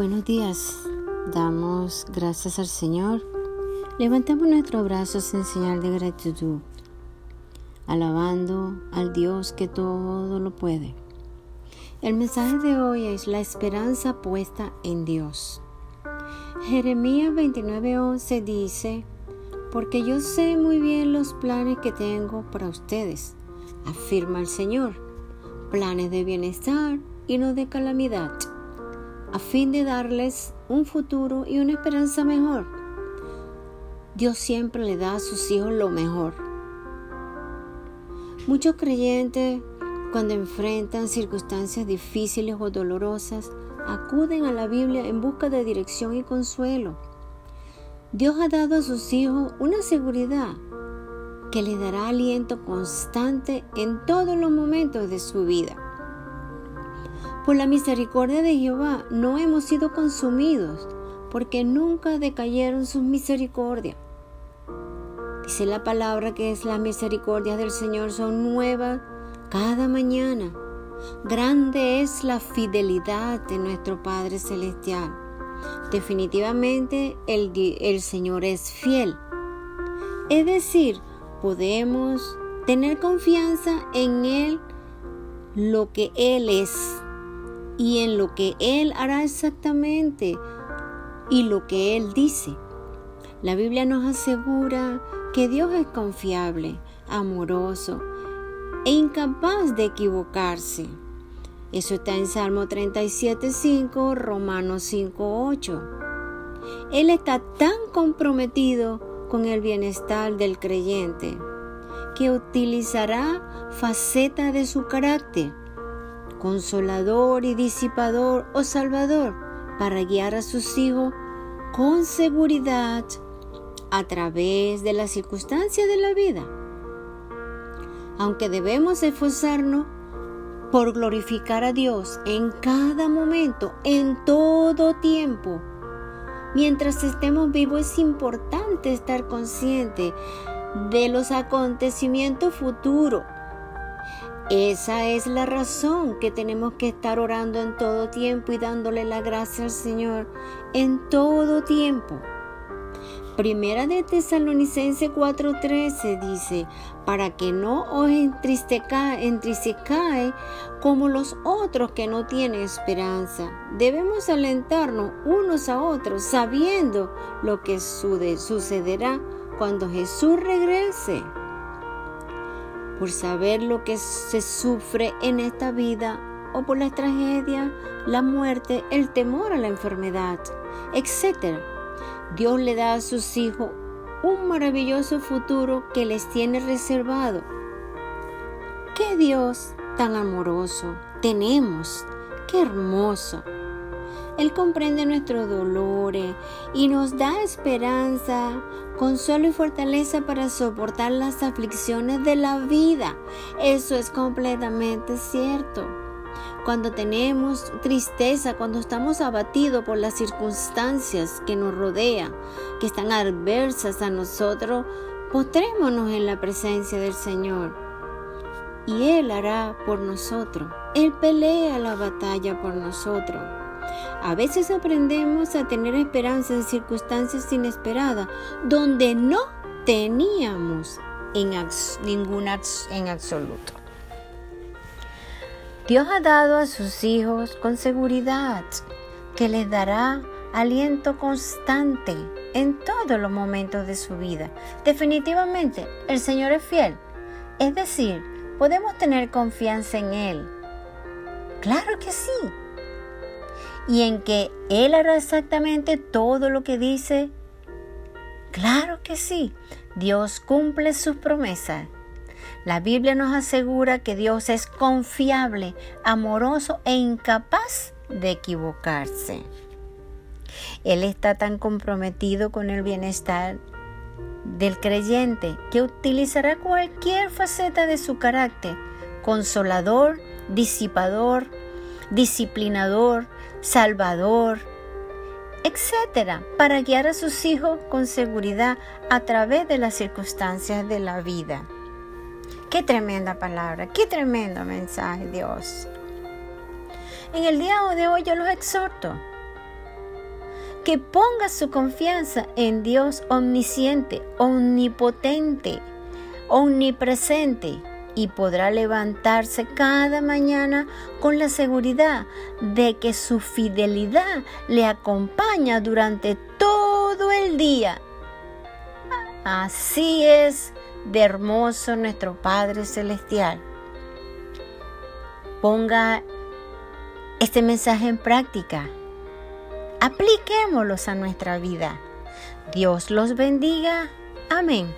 buenos días. Damos gracias al Señor. Levantamos nuestros brazos en señal de gratitud, alabando al Dios que todo lo puede. El mensaje de hoy es la esperanza puesta en Dios. Jeremías 29:11 dice, porque yo sé muy bien los planes que tengo para ustedes, afirma el Señor, planes de bienestar y no de calamidad a fin de darles un futuro y una esperanza mejor. Dios siempre le da a sus hijos lo mejor. Muchos creyentes, cuando enfrentan circunstancias difíciles o dolorosas, acuden a la Biblia en busca de dirección y consuelo. Dios ha dado a sus hijos una seguridad que les dará aliento constante en todos los momentos de su vida. Por la misericordia de Jehová no hemos sido consumidos, porque nunca decayeron sus misericordias. Dice la palabra que es las misericordias del Señor son nuevas cada mañana. Grande es la fidelidad de nuestro Padre Celestial. Definitivamente el, el Señor es fiel. Es decir, podemos tener confianza en Él, lo que Él es y en lo que Él hará exactamente y lo que Él dice. La Biblia nos asegura que Dios es confiable, amoroso e incapaz de equivocarse. Eso está en Salmo 37.5, Romanos 5.8. Él está tan comprometido con el bienestar del creyente que utilizará facetas de su carácter consolador y disipador o salvador para guiar a sus hijos con seguridad a través de las circunstancias de la vida. Aunque debemos esforzarnos por glorificar a Dios en cada momento, en todo tiempo, mientras estemos vivos es importante estar consciente de los acontecimientos futuros esa es la razón que tenemos que estar orando en todo tiempo y dándole la gracia al Señor en todo tiempo. Primera de Tesalonicense 4:13 dice, para que no os entristezcáis como los otros que no tienen esperanza. Debemos alentarnos unos a otros sabiendo lo que sucederá cuando Jesús regrese por saber lo que se sufre en esta vida o por la tragedia, la muerte, el temor a la enfermedad, etc. Dios le da a sus hijos un maravilloso futuro que les tiene reservado. ¡Qué Dios tan amoroso tenemos! ¡Qué hermoso! Él comprende nuestros dolores y nos da esperanza, consuelo y fortaleza para soportar las aflicciones de la vida. Eso es completamente cierto. Cuando tenemos tristeza, cuando estamos abatidos por las circunstancias que nos rodean, que están adversas a nosotros, postrémonos en la presencia del Señor. Y Él hará por nosotros. Él pelea la batalla por nosotros. A veces aprendemos a tener esperanza en circunstancias inesperadas donde no teníamos en ninguna en absoluto. Dios ha dado a sus hijos con seguridad que les dará aliento constante en todos los momentos de su vida. Definitivamente, el Señor es fiel. Es decir, podemos tener confianza en Él. Claro que sí y en que Él hará exactamente todo lo que dice? Claro que sí, Dios cumple sus promesas. La Biblia nos asegura que Dios es confiable, amoroso e incapaz de equivocarse. Él está tan comprometido con el bienestar del creyente que utilizará cualquier faceta de su carácter, consolador, disipador, disciplinador, salvador, etcétera, para guiar a sus hijos con seguridad a través de las circunstancias de la vida. Qué tremenda palabra, qué tremendo mensaje, Dios. En el día de hoy yo los exhorto que ponga su confianza en Dios omnisciente, omnipotente, omnipresente y podrá levantarse cada mañana con la seguridad de que su fidelidad le acompaña durante todo el día. Así es de hermoso nuestro Padre Celestial. Ponga este mensaje en práctica. Apliquémoslos a nuestra vida. Dios los bendiga. Amén.